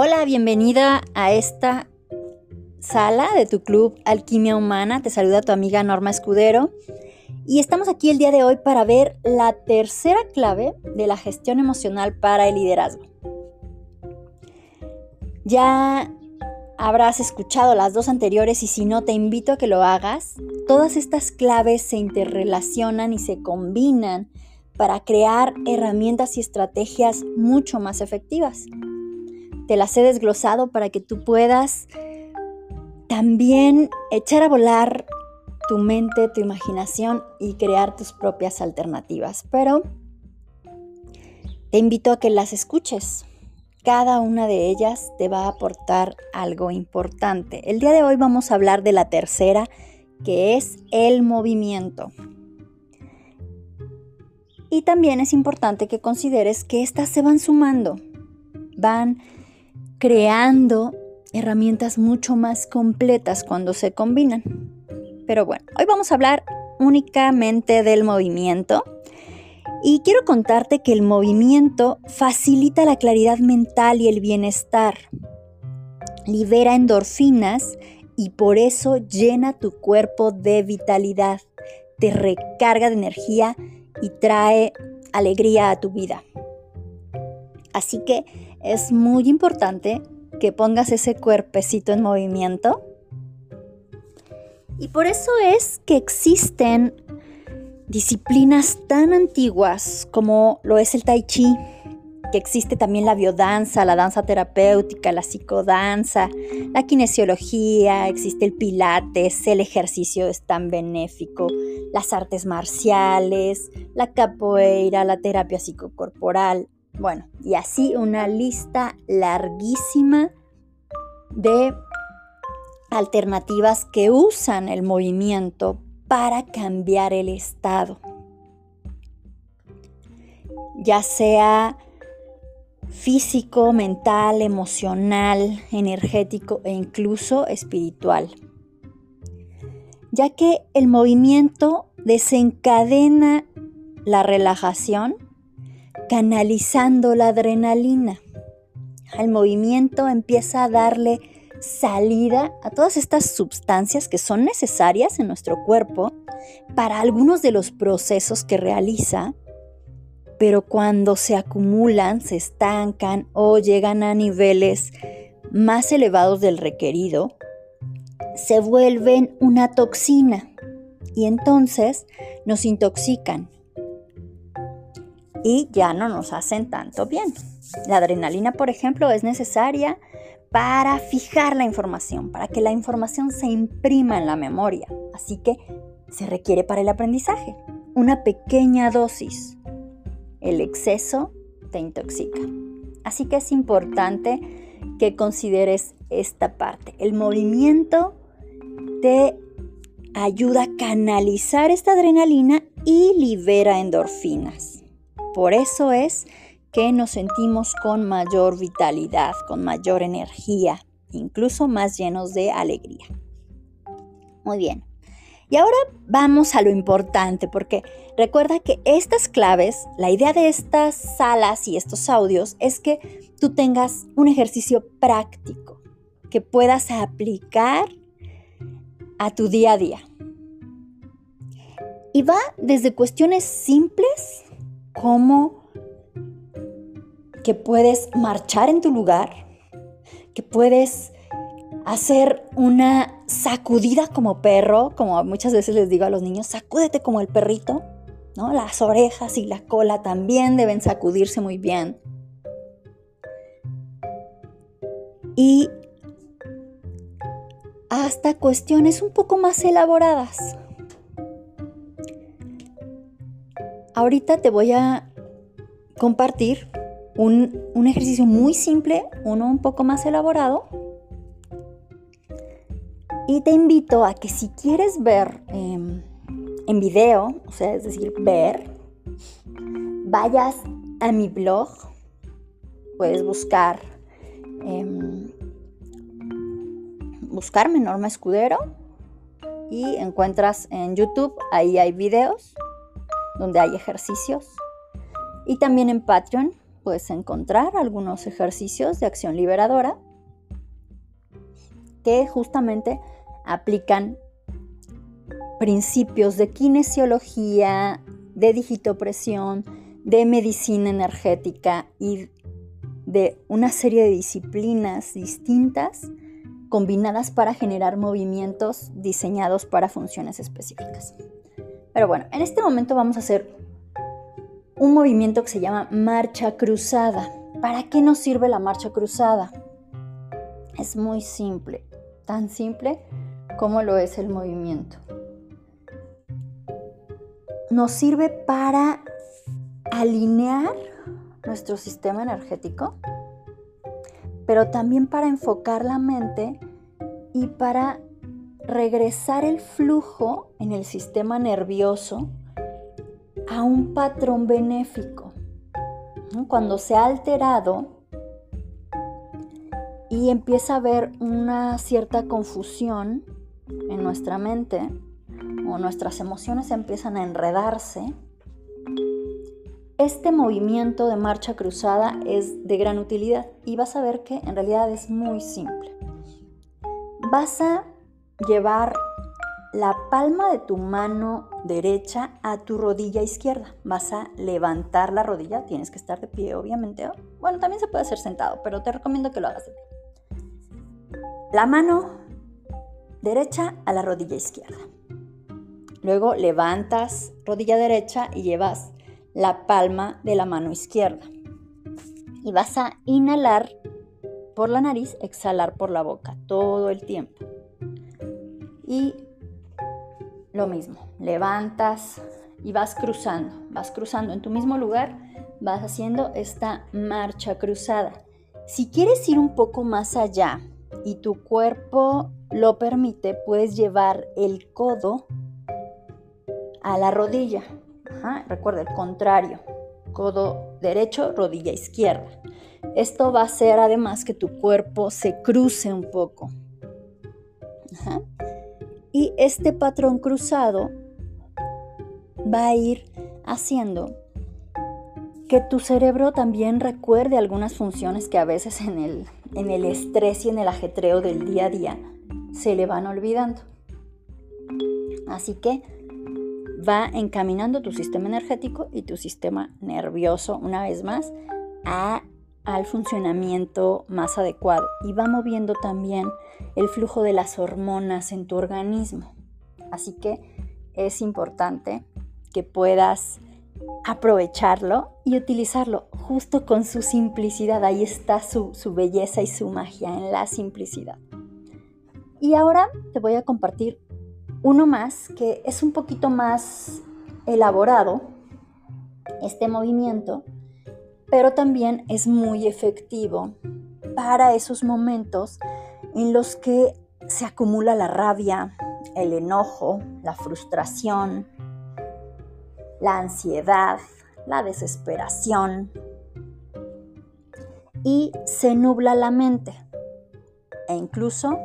Hola, bienvenida a esta sala de tu club Alquimia Humana. Te saluda tu amiga Norma Escudero. Y estamos aquí el día de hoy para ver la tercera clave de la gestión emocional para el liderazgo. Ya habrás escuchado las dos anteriores y si no te invito a que lo hagas. Todas estas claves se interrelacionan y se combinan para crear herramientas y estrategias mucho más efectivas. Te las he desglosado para que tú puedas también echar a volar tu mente, tu imaginación y crear tus propias alternativas. Pero te invito a que las escuches. Cada una de ellas te va a aportar algo importante. El día de hoy vamos a hablar de la tercera, que es el movimiento. Y también es importante que consideres que estas se van sumando, van creando herramientas mucho más completas cuando se combinan. Pero bueno, hoy vamos a hablar únicamente del movimiento. Y quiero contarte que el movimiento facilita la claridad mental y el bienestar, libera endorfinas y por eso llena tu cuerpo de vitalidad, te recarga de energía y trae alegría a tu vida. Así que es muy importante que pongas ese cuerpecito en movimiento. Y por eso es que existen disciplinas tan antiguas como lo es el tai chi, que existe también la biodanza, la danza terapéutica, la psicodanza, la kinesiología, existe el pilates, el ejercicio es tan benéfico, las artes marciales, la capoeira, la terapia psicocorporal, bueno, y así una lista larguísima de alternativas que usan el movimiento para cambiar el estado. Ya sea físico, mental, emocional, energético e incluso espiritual. Ya que el movimiento desencadena la relajación canalizando la adrenalina. El movimiento empieza a darle salida a todas estas sustancias que son necesarias en nuestro cuerpo para algunos de los procesos que realiza, pero cuando se acumulan, se estancan o llegan a niveles más elevados del requerido, se vuelven una toxina y entonces nos intoxican y ya no nos hacen tanto bien. La adrenalina, por ejemplo, es necesaria para fijar la información, para que la información se imprima en la memoria. Así que se requiere para el aprendizaje una pequeña dosis. El exceso te intoxica. Así que es importante que consideres esta parte. El movimiento te ayuda a canalizar esta adrenalina y libera endorfinas. Por eso es que nos sentimos con mayor vitalidad, con mayor energía, incluso más llenos de alegría. Muy bien. Y ahora vamos a lo importante, porque recuerda que estas claves, la idea de estas salas y estos audios es que tú tengas un ejercicio práctico que puedas aplicar a tu día a día. Y va desde cuestiones simples como que puedes marchar en tu lugar, que puedes hacer una sacudida como perro, como muchas veces les digo a los niños, sacúdete como el perrito, ¿no? Las orejas y la cola también deben sacudirse muy bien. Y hasta cuestiones un poco más elaboradas. Ahorita te voy a compartir un, ejercicio muy simple, uno un poco más elaborado. Y te invito a que si quieres ver em, en video, o sea, es decir, ver, vayas a mi blog, puedes buscar, em, buscarme Norma Escudero y encuentras en YouTube, ahí hay videos donde hay ejercicios. Y también en Patreon puedes encontrar algunos ejercicios de acción liberadora que justamente aplican principios de kinesiología, de digitopresión, de medicina energética y de una serie de disciplinas distintas combinadas para generar movimientos diseñados para funciones específicas. Pero bueno, en este momento vamos a hacer un movimiento que se llama marcha cruzada. ¿Para qué nos sirve la marcha cruzada? Es muy simple, tan simple como lo es el movimiento. Nos sirve para alinear nuestro sistema energético, pero también para enfocar la mente y para regresar el flujo en el sistema nervioso a un patrón benéfico. Cuando se ha alterado y empieza a haber una cierta confusión en nuestra mente o nuestras emociones empiezan a enredarse, este movimiento de marcha cruzada es de gran utilidad y vas a ver que en realidad es muy simple. Vas a llevar la palma de tu mano derecha a tu rodilla izquierda. Vas a levantar la rodilla, tienes que estar de pie obviamente. Bueno, también se puede hacer sentado, pero te recomiendo que lo hagas de pie. La mano derecha a la rodilla izquierda. Luego levantas rodilla derecha y llevas la palma de la mano izquierda. Y vas a inhalar por la nariz, exhalar por la boca todo el tiempo. Y lo mismo, levantas y vas cruzando, vas cruzando en tu mismo lugar, vas haciendo esta marcha cruzada. Si quieres ir un poco más allá y tu cuerpo lo permite, puedes llevar el codo a la rodilla. recuerda el contrario, codo derecho, rodilla izquierda. Esto va a hacer además que tu cuerpo se cruce un poco. Y este patrón cruzado va a ir haciendo que tu cerebro también recuerde algunas funciones que a veces en el, en el estrés y en el ajetreo del día a día se le van olvidando. Así que va encaminando tu sistema energético y tu sistema nervioso una vez más a al funcionamiento más adecuado y va moviendo también el flujo de las hormonas en tu organismo. Así que es importante que puedas aprovecharlo y utilizarlo justo con su simplicidad. Ahí está su, su, belleza y su magia en la simplicidad. Y ahora te voy a compartir uno más que es un poquito más elaborado, este movimiento, pero también es muy efectivo para esos momentos en los que se acumula la rabia, el enojo, la frustración, la ansiedad, la desesperación y se nubla la mente e incluso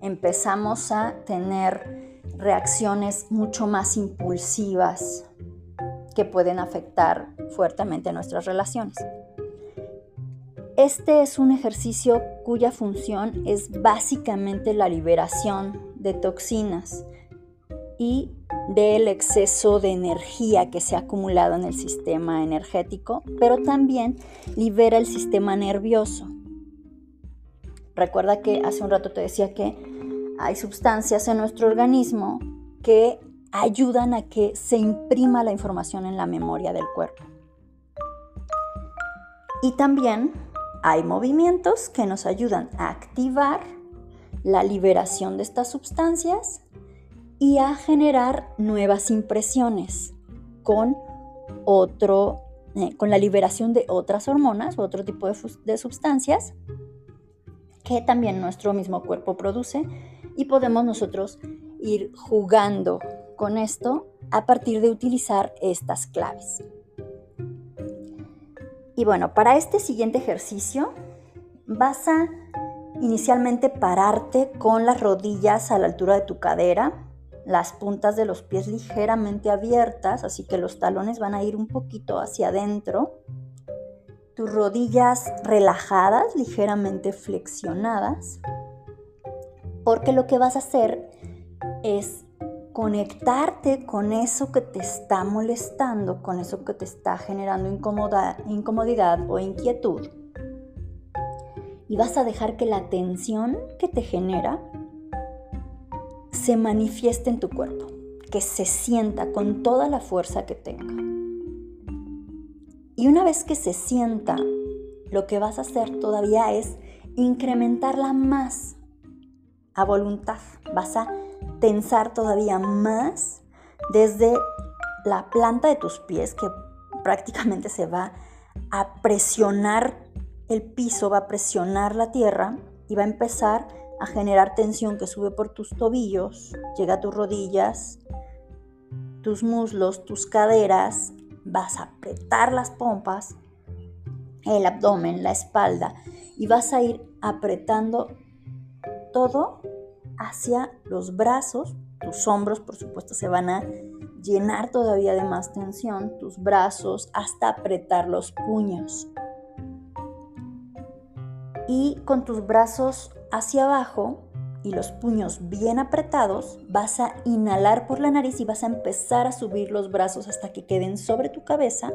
empezamos a tener reacciones mucho más impulsivas, que pueden afectar fuertemente nuestras relaciones. Este es un ejercicio cuya función es básicamente la liberación de toxinas y del exceso de energía que se ha acumulado en el sistema energético, pero también libera el sistema nervioso. Recuerda que hace un rato te decía que hay sustancias en nuestro organismo que ayudan a que se imprima la información en la memoria del cuerpo. Y también hay movimientos que nos ayudan a activar la liberación de estas sustancias y a generar nuevas impresiones con otro eh, con la liberación de otras hormonas u otro tipo de, de sustancias que también nuestro mismo cuerpo produce y podemos nosotros ir jugando con esto a partir de utilizar estas claves. Y bueno, para este siguiente ejercicio vas a inicialmente pararte con las rodillas a la altura de tu cadera, las puntas de los pies ligeramente abiertas, así que los talones van a ir un poquito hacia adentro. tus rodillas relajadas, ligeramente flexionadas, porque lo que vas a hacer es conectarte con eso que te está molestando, con eso que te está generando incomodidad o inquietud. Y vas a dejar que la tensión que te genera se manifieste en tu cuerpo, que se sienta con toda la fuerza que tenga. Y una vez que se sienta, lo que vas a hacer todavía es incrementarla más a voluntad. Vas a tensar todavía más desde la planta de tus pies, que prácticamente se va a presionar el piso, va a presionar la tierra y va a empezar a generar tensión que sube por tus tobillos, llega a tus rodillas, tus muslos, tus caderas, vas a apretar las pompas, el abdomen, la espalda y vas a ir apretando todo hacia los brazos, tus hombros por supuesto se van a llenar todavía de más tensión, tus brazos hasta apretar los puños. Y con tus brazos hacia abajo y los puños bien apretados, vas a inhalar por la nariz y vas a empezar a subir los brazos hasta que queden sobre tu cabeza.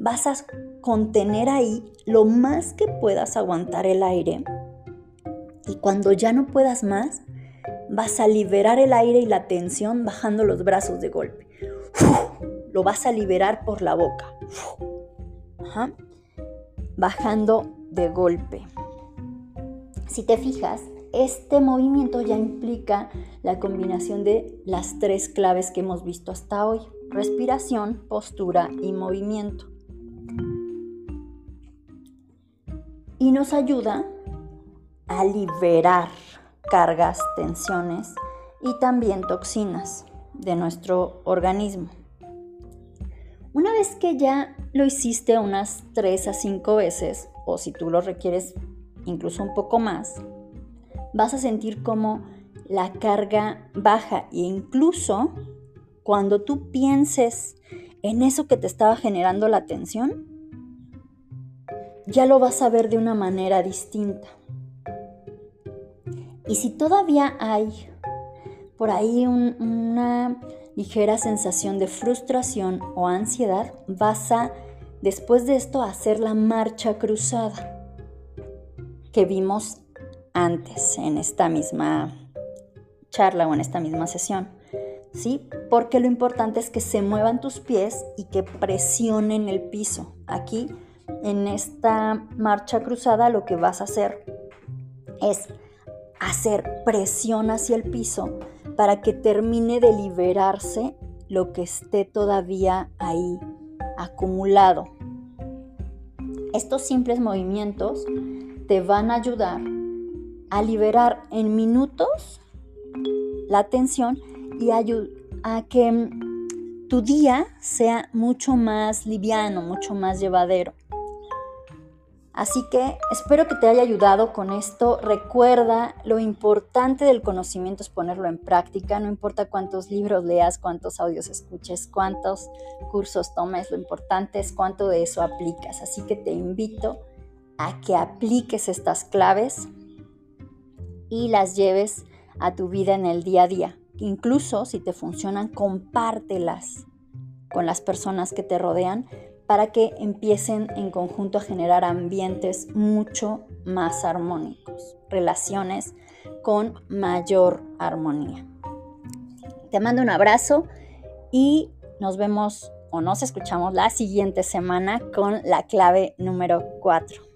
Vas a contener ahí lo más que puedas aguantar el aire. Cuando ya no puedas más, vas a liberar el aire y la tensión bajando los brazos de golpe. Lo vas a liberar por la boca. Bajando de golpe. Si te fijas, este movimiento ya implica la combinación de las tres claves que hemos visto hasta hoy. Respiración, postura y movimiento. Y nos ayuda a liberar cargas, tensiones y también toxinas de nuestro organismo. Una vez que ya lo hiciste unas 3 a 5 veces, o si tú lo requieres incluso un poco más, vas a sentir como la carga baja e incluso cuando tú pienses en eso que te estaba generando la tensión, ya lo vas a ver de una manera distinta. Y si todavía hay por ahí una ligera sensación de frustración o ansiedad, vas a después de esto hacer la marcha cruzada que vimos antes en esta misma charla o en esta misma sesión. ¿Sí? Porque lo importante es que se muevan tus pies y que presionen el piso. Aquí, en esta marcha cruzada, lo que vas a hacer es hacer presión hacia el piso para que termine de liberarse lo que esté todavía ahí acumulado. Estos simples movimientos te van a ayudar a liberar en minutos la tensión y a, que tu día sea mucho más liviano, mucho más llevadero. Así que espero que te haya ayudado con esto. Recuerda, lo importante del conocimiento es ponerlo en práctica. No importa cuántos libros leas, cuántos audios escuches, cuántos cursos tomes, lo importante es cuánto de eso aplicas. Así que te invito a que apliques estas claves y las lleves a tu vida en el día a día. Incluso si te funcionan, compártelas con las personas que te rodean para que empiecen en conjunto a generar ambientes mucho más armónicos, relaciones con mayor armonía. Te mando un abrazo y nos vemos o nos escuchamos la siguiente semana con la clave número 4.